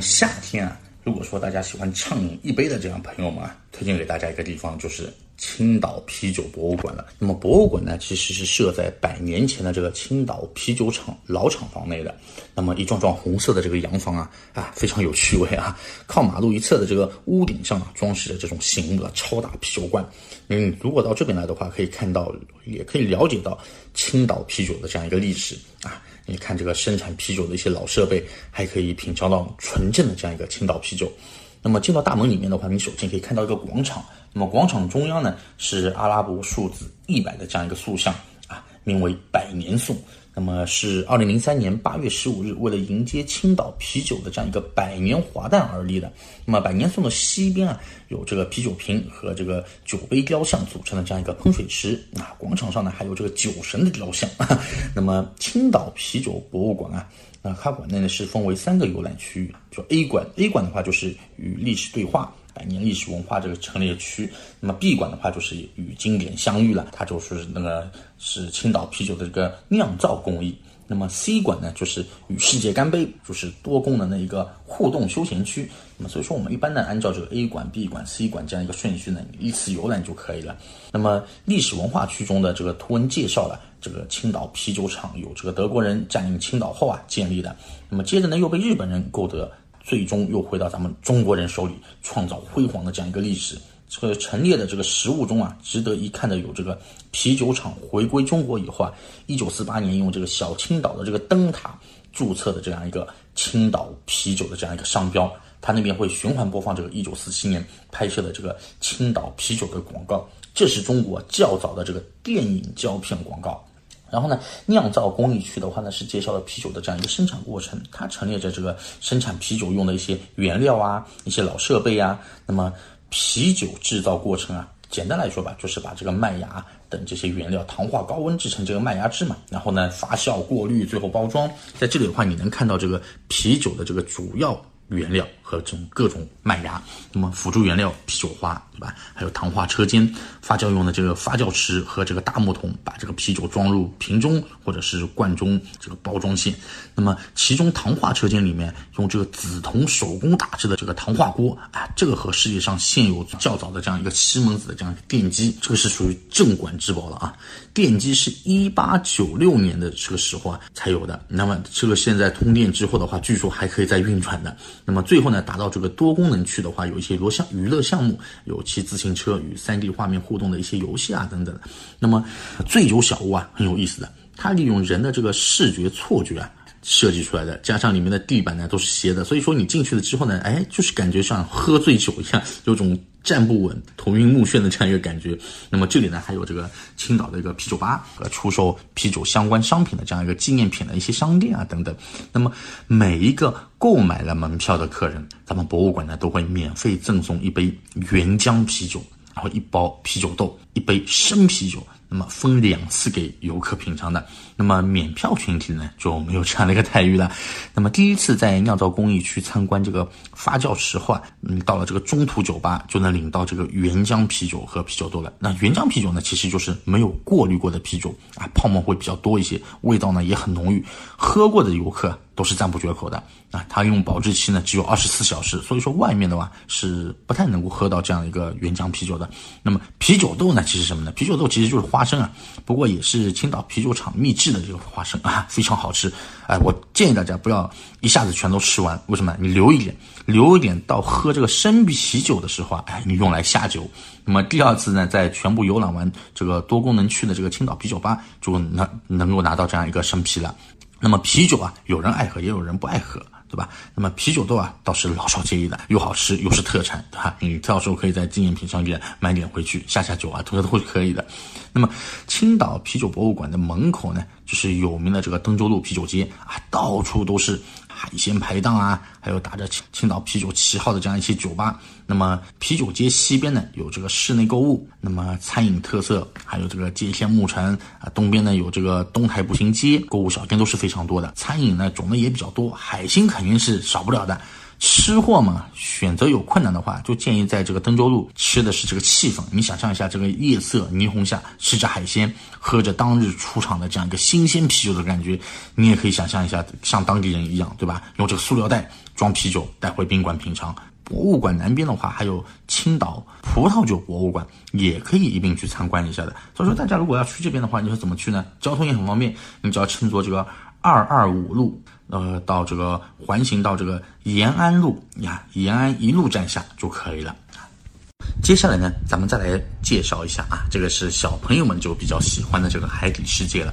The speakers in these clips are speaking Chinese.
夏天啊，如果说大家喜欢畅饮一杯的这样朋友们啊，推荐给大家一个地方就是青岛啤酒博物馆了。那么博物馆呢，其实是设在百年前的这个青岛啤酒厂老厂房内的。那么一幢幢红色的这个洋房啊，啊非常有趣味啊。靠马路一侧的这个屋顶上啊，装饰着这种醒目的超大啤酒罐。嗯，如果到这边来的话，可以看到，也可以了解到青岛啤酒的这样一个历史啊。你看这个生产啤酒的一些老设备，还可以品尝到纯正的这样一个青岛啤酒。那么进到大门里面的话，你首先可以看到一个广场。那么广场中央呢是阿拉伯数字一百的这样一个塑像啊，名为百年颂。那么是二零零三年八月十五日，为了迎接青岛啤酒的这样一个百年华诞而立的。那么百年颂的西边啊，有这个啤酒瓶和这个酒杯雕像组成的这样一个喷水池啊。广场上呢还有这个酒神的雕像。那么青岛啤酒博物馆啊，那它馆内呢是分为三个游览区域，就 A 馆，A 馆的话就是与历史对话。百年历史文化这个陈列区，那么 B 馆的话就是与经典相遇了，它就是那个是青岛啤酒的这个酿造工艺。那么 C 馆呢，就是与世界干杯，就是多功能的一个互动休闲区。那么所以说我们一般呢，按照这个 A 馆、B 馆、C 馆这样一个顺序呢，依次游览就可以了。那么历史文化区中的这个图文介绍了这个青岛啤酒厂有这个德国人占领青岛后啊建立的，那么接着呢又被日本人购得。最终又回到咱们中国人手里，创造辉煌的这样一个历史。这个陈列的这个实物中啊，值得一看的有这个啤酒厂回归中国以后啊，一九四八年用这个小青岛的这个灯塔注册的这样一个青岛啤酒的这样一个商标，它那边会循环播放这个一九四七年拍摄的这个青岛啤酒的广告，这是中国较早的这个电影胶片广告。然后呢，酿造工艺区的话呢，是介绍了啤酒的这样一个生产过程，它陈列着这个生产啤酒用的一些原料啊，一些老设备啊。那么啤酒制造过程啊，简单来说吧，就是把这个麦芽等这些原料糖化高温制成这个麦芽汁嘛，然后呢发酵过滤，最后包装。在这里的话，你能看到这个啤酒的这个主要。原料和这种各种麦芽，那么辅助原料啤酒花，对吧？还有糖化车间、发酵用的这个发酵池和这个大木桶，把这个啤酒装入瓶中或者是罐中这个包装线。那么其中糖化车间里面用这个紫铜手工打制的这个糖化锅，啊，这个和世界上现有较早的这样一个西门子的这样一个电机，这个是属于镇馆之宝了啊。电机是一八九六年的这个时候啊才有的，那么这个现在通电之后的话，据说还可以再运转的。那么最后呢，达到这个多功能区的话，有一些罗项娱乐项目，有骑自行车与 3D 画面互动的一些游戏啊等等。那么醉酒小屋啊很有意思的，它利用人的这个视觉错觉啊设计出来的，加上里面的地板呢都是斜的，所以说你进去了之后呢，哎，就是感觉像喝醉酒一样，有种。站不稳、头晕目眩的这样一个感觉。那么这里呢，还有这个青岛的一个啤酒吧和出售啤酒相关商品的这样一个纪念品的一些商店啊等等。那么每一个购买了门票的客人，咱们博物馆呢都会免费赠送一杯原浆啤酒，然后一包啤酒豆，一杯生啤酒。那么分两次给游客品尝的，那么免票群体呢就没有这样的一个待遇了。那么第一次在酿造工艺区参观这个发酵池后啊，嗯，到了这个中途酒吧就能领到这个原浆啤酒和啤酒豆了。那原浆啤酒呢，其实就是没有过滤过的啤酒啊，泡沫会比较多一些，味道呢也很浓郁，喝过的游客。都是赞不绝口的啊！它用保质期呢只有二十四小时，所以说外面的话是不太能够喝到这样一个原浆啤酒的。那么啤酒豆呢，其实什么呢？啤酒豆其实就是花生啊，不过也是青岛啤酒厂秘制的这个花生啊，非常好吃。哎，我建议大家不要一下子全都吃完，为什么？你留一点，留一点到喝这个生啤酒的时候啊，哎，你用来下酒。那么第二次呢，在全部游览完这个多功能区的这个青岛啤酒吧，就能能够拿到这样一个生啤了。那么啤酒啊，有人爱喝，也有人不爱喝，对吧？那么啤酒豆啊，倒是老少皆宜的，又好吃又是特产，对吧？你到时候可以在纪念品商店买点回去下下酒啊，这个都会可以的。那么青岛啤酒博物馆的门口呢，就是有名的这个登州路啤酒街啊，到处都是。海鲜排档啊，还有打着青青岛啤酒旗号的这样一些酒吧。那么啤酒街西边呢，有这个室内购物，那么餐饮特色，还有这个街巷牧城啊。东边呢有这个东台步行街，购物小店都是非常多的。餐饮呢种类也比较多，海鲜肯定是少不了的。吃货嘛，选择有困难的话，就建议在这个登州路吃的是这个气氛。你想象一下，这个夜色霓虹下，吃着海鲜，喝着当日出厂的这样一个新鲜啤酒的感觉，你也可以想象一下，像当地人一样，对吧？用这个塑料袋装啤酒带回宾馆品尝。博物馆南边的话，还有青岛葡萄酒博物馆，也可以一并去参观一下的。所以说，大家如果要去这边的话，你说怎么去呢？交通也很方便，你只要乘坐这个二二五路。呃，到这个环形到这个延安路呀，延安一路站下就可以了。接下来呢，咱们再来介绍一下啊，这个是小朋友们就比较喜欢的这个海底世界了。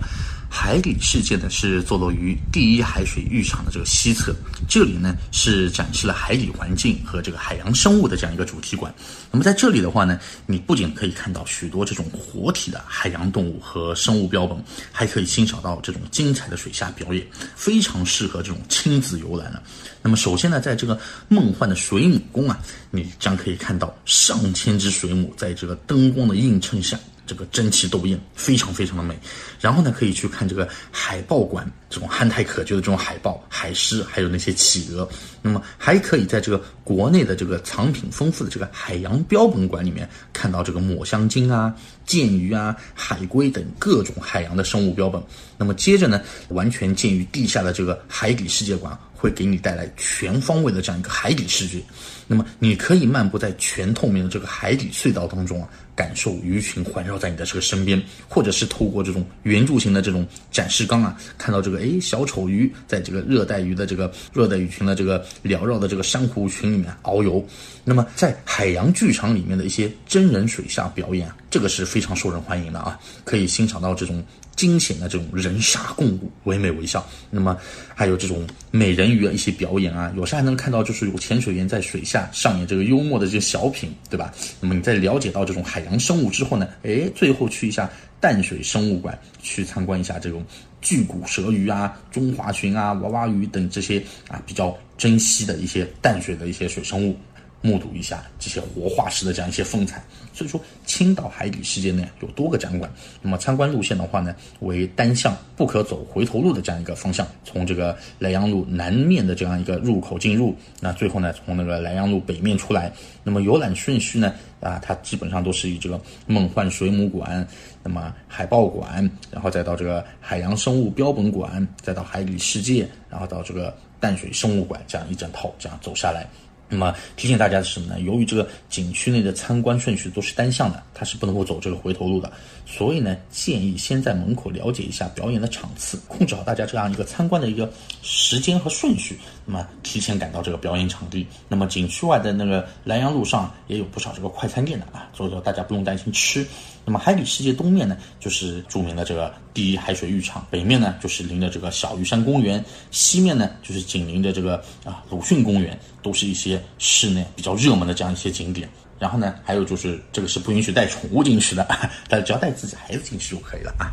海底世界呢是坐落于第一海水浴场的这个西侧，这里呢是展示了海底环境和这个海洋生物的这样一个主题馆。那么在这里的话呢，你不仅可以看到许多这种活体的海洋动物和生物标本，还可以欣赏到这种精彩的水下表演，非常适合这种亲子游览了。那么首先呢，在这个梦幻的水母宫啊，你将可以看到上千只水母在这个灯光的映衬下。这个争奇斗艳，非常非常的美。然后呢，可以去看这个海豹馆，这种憨态可掬的这种海豹、海狮，还有那些企鹅。那么还可以在这个国内的这个藏品丰富的这个海洋标本馆里面，看到这个抹香鲸啊、剑鱼啊、海龟等各种海洋的生物标本。那么接着呢，完全建于地下的这个海底世界馆。会给你带来全方位的这样一个海底视觉，那么你可以漫步在全透明的这个海底隧道当中啊，感受鱼群环绕在你的这个身边，或者是透过这种圆柱形的这种展示缸啊，看到这个诶小丑鱼在这个热带鱼的这个热带鱼群的这个缭绕的这个珊瑚群里面遨游。那么在海洋剧场里面的一些真人水下表演，这个是非常受人欢迎的啊，可以欣赏到这种。惊险的这种人鲨共舞，唯美微笑。那么还有这种美人鱼的一些表演啊，有时还能看到就是有潜水员在水下上演这个幽默的这些小品，对吧？那么你在了解到这种海洋生物之后呢，哎，最后去一下淡水生物馆，去参观一下这种巨骨舌鱼啊、中华鲟啊、娃娃鱼等这些啊比较珍稀的一些淡水的一些水生物。目睹一下这些活化石的这样一些风采，所以说青岛海底世界呢有多个展馆。那么参观路线的话呢，为单向不可走回头路的这样一个方向，从这个莱阳路南面的这样一个入口进入，那最后呢从那个莱阳路北面出来。那么游览顺序呢，啊，它基本上都是以这个梦幻水母馆，那么海豹馆，然后再到这个海洋生物标本馆，再到海底世界，然后到这个淡水生物馆，这样一整套这样走下来。那么提醒大家的是什么呢？由于这个景区内的参观顺序都是单向的，它是不能够走这个回头路的，所以呢，建议先在门口了解一下表演的场次，控制好大家这样一个参观的一个时间和顺序。那么提前赶到这个表演场地。那么景区外的那个南阳路上也有不少这个快餐店的啊，所以说大家不用担心吃。那么海底世界东面呢，就是著名的这个第一海水浴场，北面呢就是临着这个小鱼山公园，西面呢就是紧邻着这个啊鲁迅公园，都是一些室内比较热门的这样一些景点。然后呢，还有就是这个是不允许带宠物进去的，大家只要带自己孩子进去就可以了啊。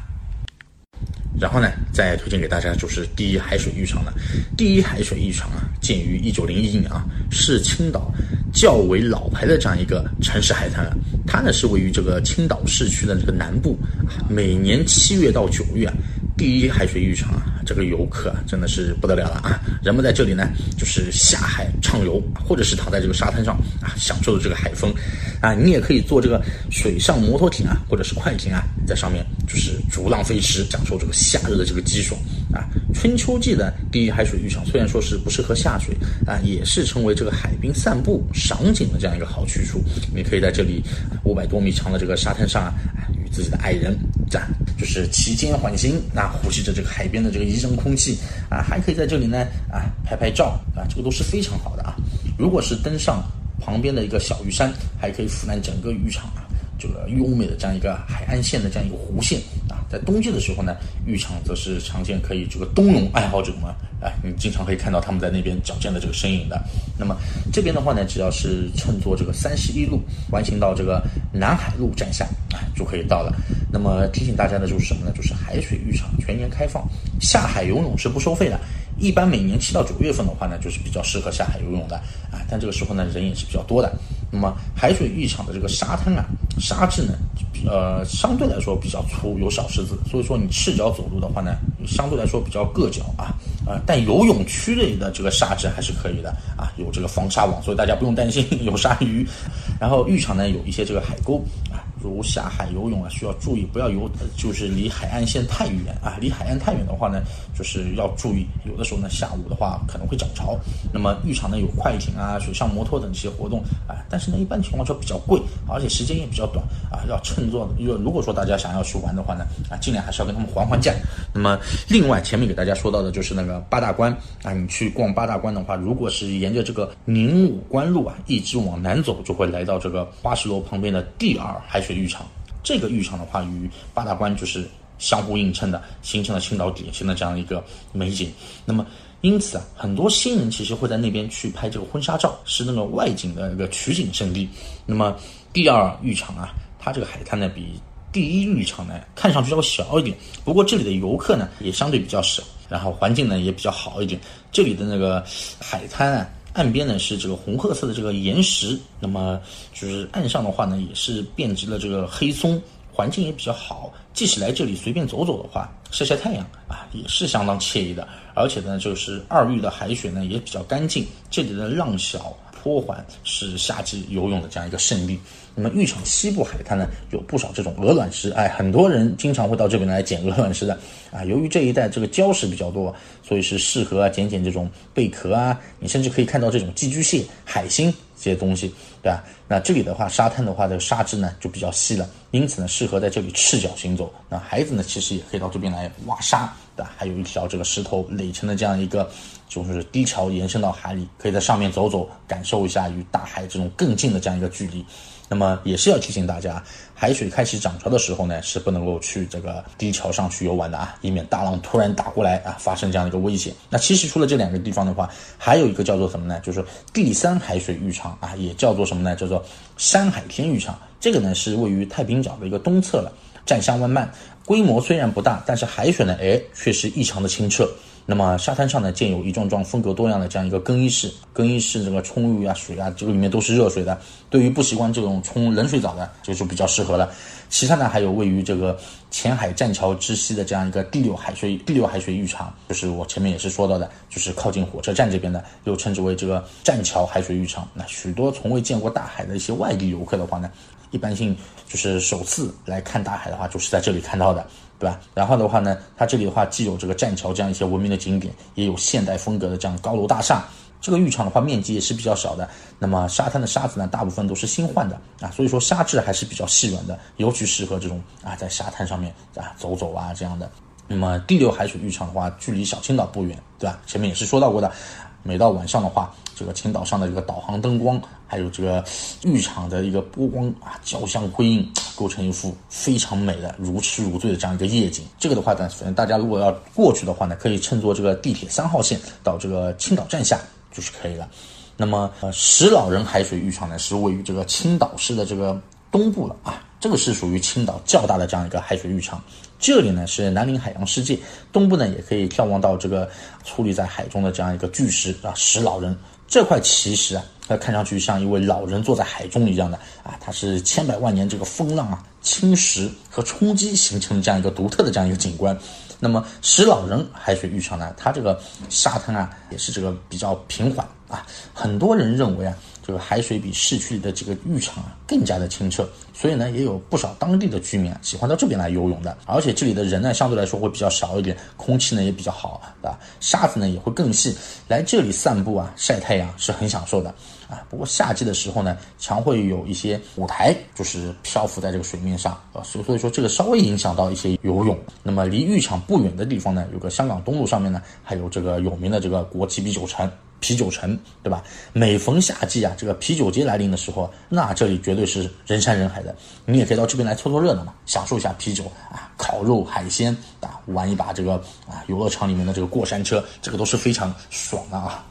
然后呢，再推荐给大家就是第一海水浴场了。第一海水浴场啊，建于一九零一年啊，是青岛较为老牌的这样一个城市海滩了。它呢是位于这个青岛市区的这个南部，每年七月到九月啊。第一海水浴场啊，这个游客真的是不得了了啊！人们在这里呢，就是下海畅游，或者是躺在这个沙滩上啊，享受这个海风啊。你也可以坐这个水上摩托艇啊，或者是快艇啊，在上面就是逐浪飞驰，享受这个夏日的这个激爽啊。春秋季的第一海水浴场虽然说是不适合下水啊，也是成为这个海滨散步赏景的这样一个好去处。你可以在这里五百多米长的这个沙滩上啊。与自己的爱人，这样就是其间缓行，那呼吸着这个海边的这个宜人空气啊，还可以在这里呢啊拍拍照啊，这个都是非常好的啊。如果是登上旁边的一个小鱼山，还可以俯览整个渔场啊。这个优美的这样一个海岸线的这样一个弧线，在冬季的时候呢，浴场则是常见可以这个冬泳爱好者们啊，你经常可以看到他们在那边矫健的这个身影的。那么这边的话呢，只要是乘坐这个三十一路环行到这个南海路站下啊，就可以到了。那么提醒大家的就是什么呢？就是海水浴场全年开放，下海游泳是不收费的。一般每年七到九月份的话呢，就是比较适合下海游泳的啊，但这个时候呢，人也是比较多的。那么海水浴场的这个沙滩啊，沙质呢，呃，相对来说比较粗，有小石子，所以说你赤脚走路的话呢，相对来说比较硌脚啊，啊，但游泳区内的这个沙质还是可以的啊，有这个防沙网，所以大家不用担心 有鲨鱼。然后浴场呢有一些这个海沟。如下海游泳啊，需要注意不要游，就是离海岸线太远啊。离海岸太远的话呢，就是要注意，有的时候呢下午的话可能会涨潮。那么浴场呢有快艇啊、水上摩托等这些活动啊，但是呢一般情况下比较贵，而且时间也比较短啊，要趁做。如如果说大家想要去玩的话呢，啊尽量还是要跟他们还还价。那么另外前面给大家说到的就是那个八大关啊，你去逛八大关的话，如果是沿着这个宁武关路啊一直往南走，就会来到这个花石楼旁边的第二海水。浴场，这个浴场的话，与八大关就是相互映衬的，形成了青岛典型的这样一个美景。那么，因此啊，很多新人其实会在那边去拍这个婚纱照，是那个外景的一个取景圣地。那么，第二浴场啊，它这个海滩呢，比第一浴场呢看上去要小一点，不过这里的游客呢也相对比较少，然后环境呢也比较好一点。这里的那个海滩啊。岸边呢是这个红褐色的这个岩石，那么就是岸上的话呢也是遍植了这个黑松，环境也比较好。即使来这里随便走走的话，晒晒太阳啊也是相当惬意的。而且呢，就是二玉的海水呢也比较干净，这里的浪小。坡缓是夏季游泳的这样一个胜地。那么浴场西部海滩呢，有不少这种鹅卵石，哎，很多人经常会到这边来捡鹅卵石的啊。由于这一带这个礁石比较多，所以是适合啊捡捡这种贝壳啊。你甚至可以看到这种寄居蟹、海星这些东西，对吧？那这里的话，沙滩的话，这个沙质呢就比较稀了，因此呢，适合在这里赤脚行走。那孩子呢，其实也可以到这边来挖沙，对吧？还有一条这个石头垒成的这样一个。就是低桥延伸到海里，可以在上面走走，感受一下与大海这种更近的这样一个距离。那么也是要提醒大家，海水开启涨潮的时候呢，是不能够去这个低桥上去游玩的啊，以免大浪突然打过来啊，发生这样的一个危险。那其实除了这两个地方的话，还有一个叫做什么呢？就是第三海水浴场啊，也叫做什么呢？叫做山海天浴场。这个呢是位于太平角的一个东侧了，占乡湾漫，规模虽然不大，但是海水呢，哎，却是异常的清澈。那么沙滩上呢，建有一幢幢风格多样的这样一个更衣室，更衣室这个冲浴啊、水啊，这个里面都是热水的。对于不习惯这种冲冷水澡的，这个就比较适合了。其他呢，还有位于这个前海栈桥之西的这样一个第六海水第六海水浴场，就是我前面也是说到的，就是靠近火车站这边的，又称之为这个栈桥海水浴场。那许多从未见过大海的一些外地游客的话呢，一般性就是首次来看大海的话，就是在这里看到的。对吧？然后的话呢，它这里的话既有这个栈桥这样一些文明的景点，也有现代风格的这样高楼大厦。这个浴场的话面积也是比较小的。那么沙滩的沙子呢，大部分都是新换的啊，所以说沙质还是比较细软的，尤其适合这种啊在沙滩上面啊走走啊这样的。那么第六海水浴场的话，距离小青岛不远，对吧？前面也是说到过的。每到晚上的话，这个青岛上的这个导航灯光，还有这个浴场的一个波光啊，交相辉映，构成一幅非常美的如痴如醉的这样一个夜景。这个的话呢，反正大家如果要过去的话呢，可以乘坐这个地铁三号线到这个青岛站下就是可以了。那么，呃，石老人海水浴场呢，是位于这个青岛市的这个东部了啊。这个是属于青岛较大的这样一个海水浴场，这里呢是南临海洋世界，东部呢也可以眺望到这个矗立在海中的这样一个巨石啊石老人。这块奇石啊，它看上去像一位老人坐在海中一样的啊，它是千百万年这个风浪啊侵蚀和冲击形成的这样一个独特的这样一个景观。那么石老人海水浴场呢，它这个沙滩啊也是这个比较平缓啊，很多人认为啊。这个海水比市区里的这个浴场啊更加的清澈，所以呢，也有不少当地的居民啊喜欢到这边来游泳的。而且这里的人呢，相对来说会比较少一点，空气呢也比较好，啊？沙子呢也会更细，来这里散步啊、晒太阳是很享受的啊。不过夏季的时候呢，常会有一些舞台就是漂浮在这个水面上啊，所所以说这个稍微影响到一些游泳。那么离浴场不远的地方呢，有个香港东路上面呢，还有这个有名的这个国际啤酒城。啤酒城，对吧？每逢夏季啊，这个啤酒节来临的时候，那这里绝对是人山人海的。你也可以到这边来凑凑热闹嘛，享受一下啤酒啊，烤肉、海鲜啊，玩一把这个啊游乐场里面的这个过山车，这个都是非常爽的啊。